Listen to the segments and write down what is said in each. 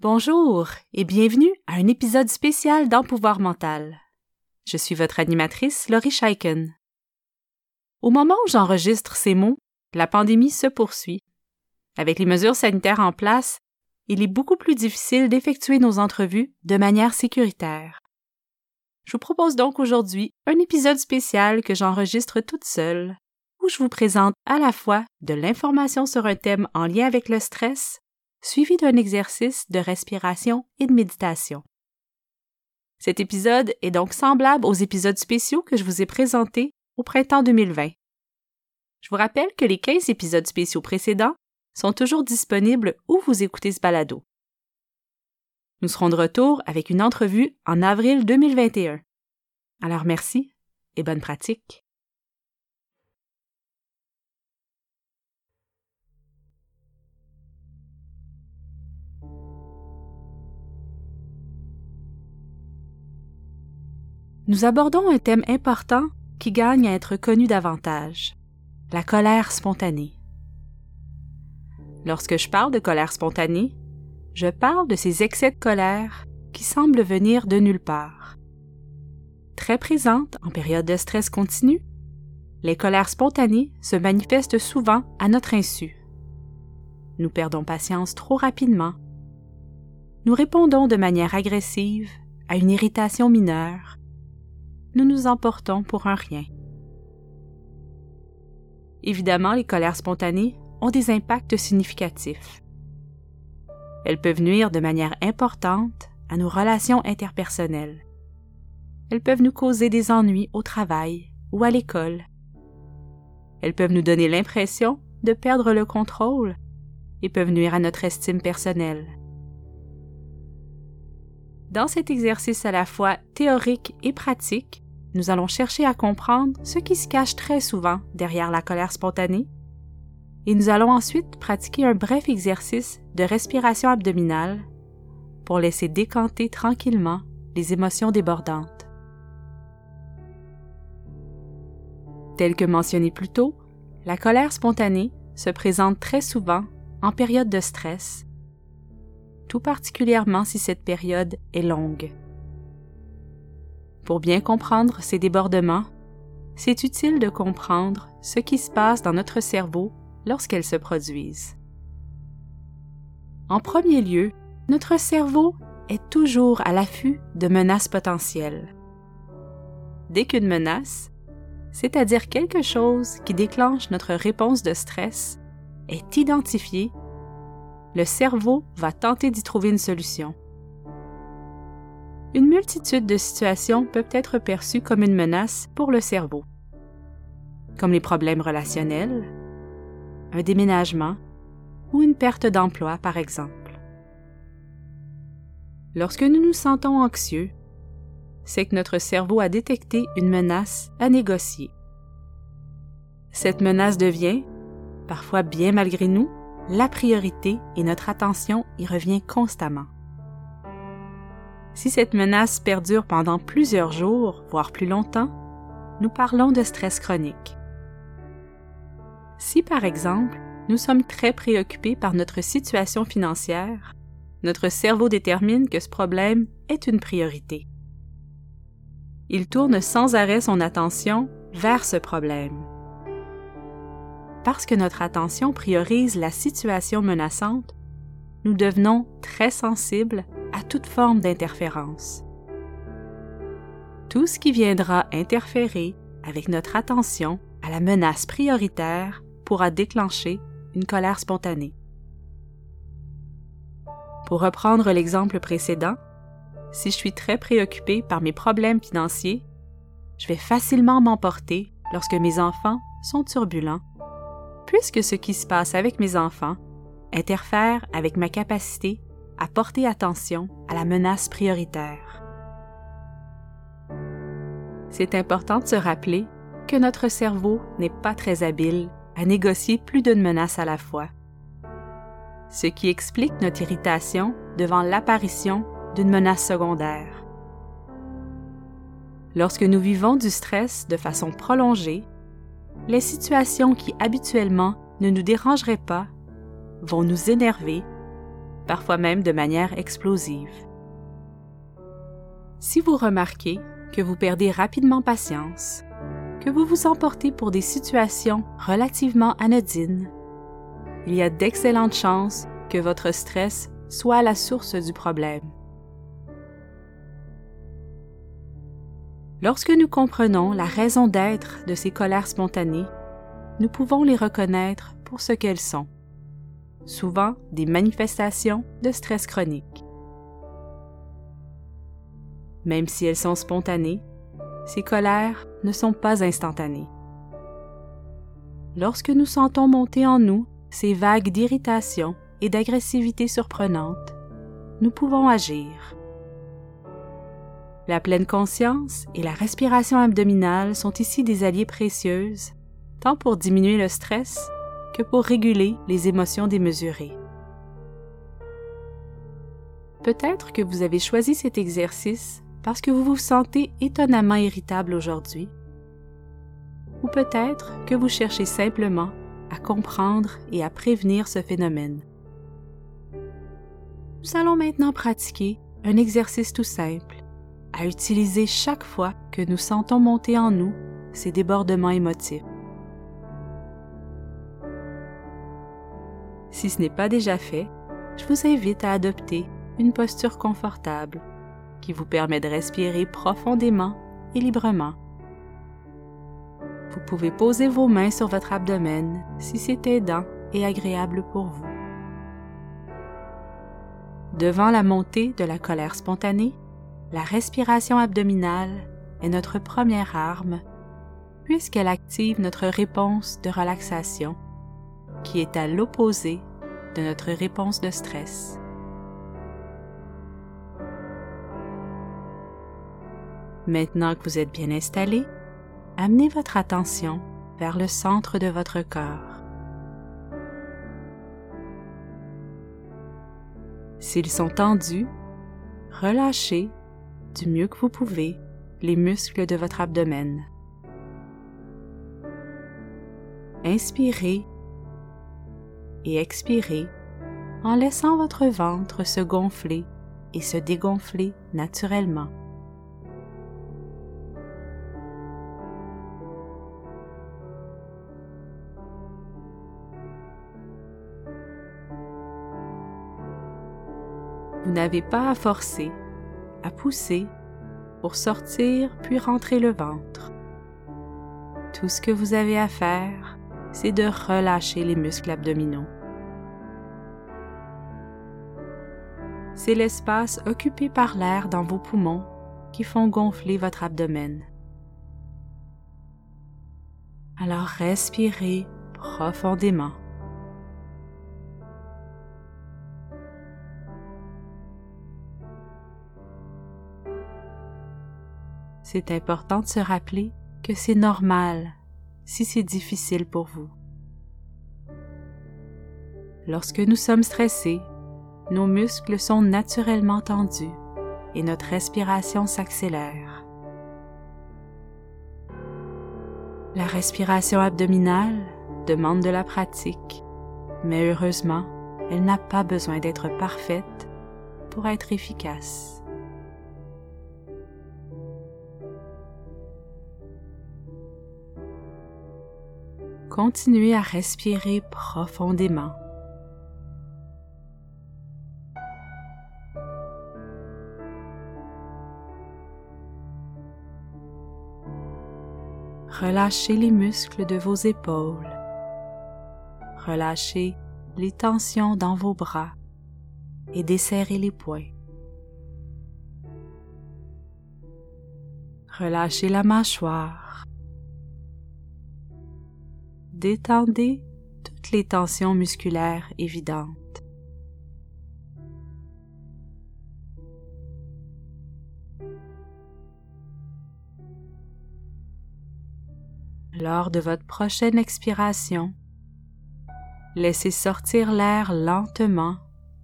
Bonjour et bienvenue à un épisode spécial dans Pouvoir mental. Je suis votre animatrice, Laurie Scheiken. Au moment où j'enregistre ces mots, la pandémie se poursuit. Avec les mesures sanitaires en place, il est beaucoup plus difficile d'effectuer nos entrevues de manière sécuritaire. Je vous propose donc aujourd'hui un épisode spécial que j'enregistre toute seule, où je vous présente à la fois de l'information sur un thème en lien avec le stress suivi d'un exercice de respiration et de méditation. Cet épisode est donc semblable aux épisodes spéciaux que je vous ai présentés au printemps 2020. Je vous rappelle que les 15 épisodes spéciaux précédents sont toujours disponibles où vous écoutez ce balado. Nous serons de retour avec une entrevue en avril 2021. Alors merci et bonne pratique. Nous abordons un thème important qui gagne à être connu davantage, la colère spontanée. Lorsque je parle de colère spontanée, je parle de ces excès de colère qui semblent venir de nulle part. Très présentes en période de stress continu, les colères spontanées se manifestent souvent à notre insu. Nous perdons patience trop rapidement. Nous répondons de manière agressive à une irritation mineure nous nous emportons pour un rien. Évidemment, les colères spontanées ont des impacts significatifs. Elles peuvent nuire de manière importante à nos relations interpersonnelles. Elles peuvent nous causer des ennuis au travail ou à l'école. Elles peuvent nous donner l'impression de perdre le contrôle et peuvent nuire à notre estime personnelle. Dans cet exercice à la fois théorique et pratique, nous allons chercher à comprendre ce qui se cache très souvent derrière la colère spontanée et nous allons ensuite pratiquer un bref exercice de respiration abdominale pour laisser décanter tranquillement les émotions débordantes. Tel que mentionné plus tôt, la colère spontanée se présente très souvent en période de stress tout particulièrement si cette période est longue. Pour bien comprendre ces débordements, c'est utile de comprendre ce qui se passe dans notre cerveau lorsqu'elles se produisent. En premier lieu, notre cerveau est toujours à l'affût de menaces potentielles. Dès qu'une menace, c'est-à-dire quelque chose qui déclenche notre réponse de stress, est identifiée le cerveau va tenter d'y trouver une solution. Une multitude de situations peuvent être perçues comme une menace pour le cerveau, comme les problèmes relationnels, un déménagement ou une perte d'emploi, par exemple. Lorsque nous nous sentons anxieux, c'est que notre cerveau a détecté une menace à négocier. Cette menace devient, parfois bien malgré nous, la priorité et notre attention y revient constamment. Si cette menace perdure pendant plusieurs jours, voire plus longtemps, nous parlons de stress chronique. Si par exemple, nous sommes très préoccupés par notre situation financière, notre cerveau détermine que ce problème est une priorité. Il tourne sans arrêt son attention vers ce problème parce que notre attention priorise la situation menaçante, nous devenons très sensibles à toute forme d'interférence. Tout ce qui viendra interférer avec notre attention à la menace prioritaire pourra déclencher une colère spontanée. Pour reprendre l'exemple précédent, si je suis très préoccupé par mes problèmes financiers, je vais facilement m'emporter lorsque mes enfants sont turbulents puisque ce qui se passe avec mes enfants interfère avec ma capacité à porter attention à la menace prioritaire. C'est important de se rappeler que notre cerveau n'est pas très habile à négocier plus d'une menace à la fois, ce qui explique notre irritation devant l'apparition d'une menace secondaire. Lorsque nous vivons du stress de façon prolongée, les situations qui habituellement ne nous dérangeraient pas vont nous énerver parfois même de manière explosive. Si vous remarquez que vous perdez rapidement patience, que vous vous emportez pour des situations relativement anodines, il y a d'excellentes chances que votre stress soit la source du problème. Lorsque nous comprenons la raison d'être de ces colères spontanées, nous pouvons les reconnaître pour ce qu'elles sont, souvent des manifestations de stress chronique. Même si elles sont spontanées, ces colères ne sont pas instantanées. Lorsque nous sentons monter en nous ces vagues d'irritation et d'agressivité surprenantes, nous pouvons agir. La pleine conscience et la respiration abdominale sont ici des alliés précieuses, tant pour diminuer le stress que pour réguler les émotions démesurées. Peut-être que vous avez choisi cet exercice parce que vous vous sentez étonnamment irritable aujourd'hui, ou peut-être que vous cherchez simplement à comprendre et à prévenir ce phénomène. Nous allons maintenant pratiquer un exercice tout simple à utiliser chaque fois que nous sentons monter en nous ces débordements émotifs. Si ce n'est pas déjà fait, je vous invite à adopter une posture confortable qui vous permet de respirer profondément et librement. Vous pouvez poser vos mains sur votre abdomen si c'est aidant et agréable pour vous. Devant la montée de la colère spontanée, la respiration abdominale est notre première arme puisqu'elle active notre réponse de relaxation qui est à l'opposé de notre réponse de stress. Maintenant que vous êtes bien installé, amenez votre attention vers le centre de votre corps. S'ils sont tendus, relâchez du mieux que vous pouvez les muscles de votre abdomen. Inspirez et expirez en laissant votre ventre se gonfler et se dégonfler naturellement. Vous n'avez pas à forcer, à pousser pour sortir puis rentrer le ventre. Tout ce que vous avez à faire, c'est de relâcher les muscles abdominaux. C'est l'espace occupé par l'air dans vos poumons qui font gonfler votre abdomen. Alors respirez profondément. c'est important de se rappeler que c'est normal si c'est difficile pour vous. Lorsque nous sommes stressés, nos muscles sont naturellement tendus et notre respiration s'accélère. La respiration abdominale demande de la pratique, mais heureusement, elle n'a pas besoin d'être parfaite pour être efficace. continuez à respirer profondément. Relâchez les muscles de vos épaules. Relâchez les tensions dans vos bras et desserrez les poings. Relâchez la mâchoire détendez toutes les tensions musculaires évidentes. Lors de votre prochaine expiration, laissez sortir l'air lentement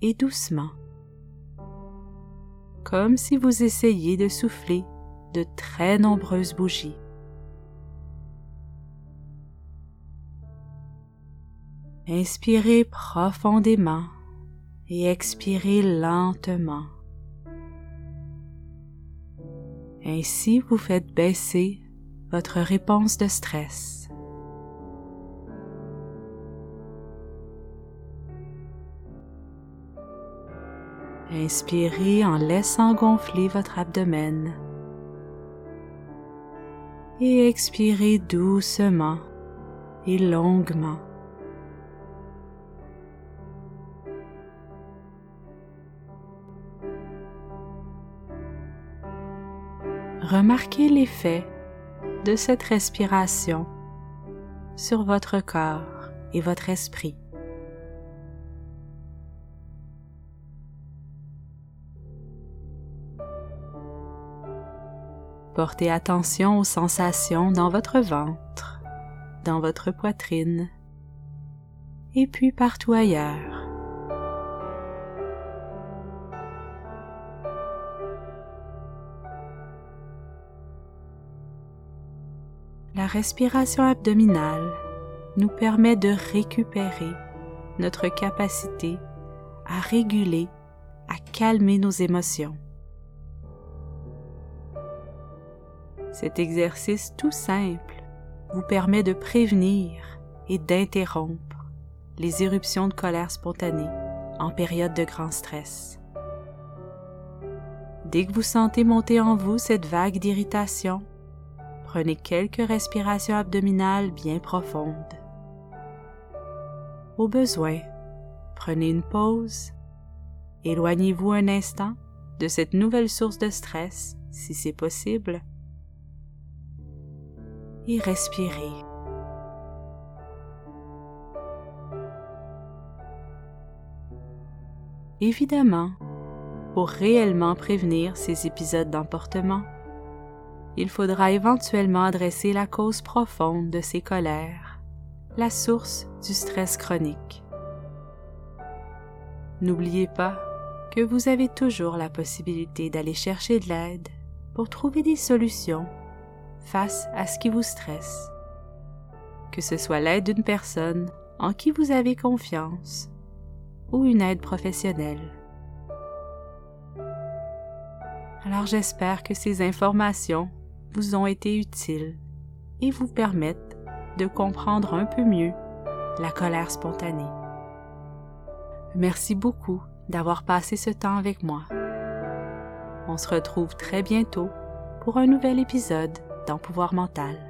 et doucement, comme si vous essayiez de souffler de très nombreuses bougies. Inspirez profondément et expirez lentement. Ainsi, vous faites baisser votre réponse de stress. Inspirez en laissant gonfler votre abdomen et expirez doucement et longuement. Remarquez l'effet de cette respiration sur votre corps et votre esprit. Portez attention aux sensations dans votre ventre, dans votre poitrine et puis partout ailleurs. Respiration abdominale nous permet de récupérer notre capacité à réguler, à calmer nos émotions. Cet exercice tout simple vous permet de prévenir et d'interrompre les éruptions de colère spontanée en période de grand stress. Dès que vous sentez monter en vous cette vague d'irritation, prenez quelques respirations abdominales bien profondes. Au besoin, prenez une pause, éloignez-vous un instant de cette nouvelle source de stress, si c'est possible, et respirez. Évidemment, pour réellement prévenir ces épisodes d'emportement, il faudra éventuellement adresser la cause profonde de ces colères, la source du stress chronique. N'oubliez pas que vous avez toujours la possibilité d'aller chercher de l'aide pour trouver des solutions face à ce qui vous stresse. Que ce soit l'aide d'une personne en qui vous avez confiance ou une aide professionnelle. Alors j'espère que ces informations vous ont été utiles et vous permettent de comprendre un peu mieux la colère spontanée. Merci beaucoup d'avoir passé ce temps avec moi. On se retrouve très bientôt pour un nouvel épisode dans Pouvoir mental.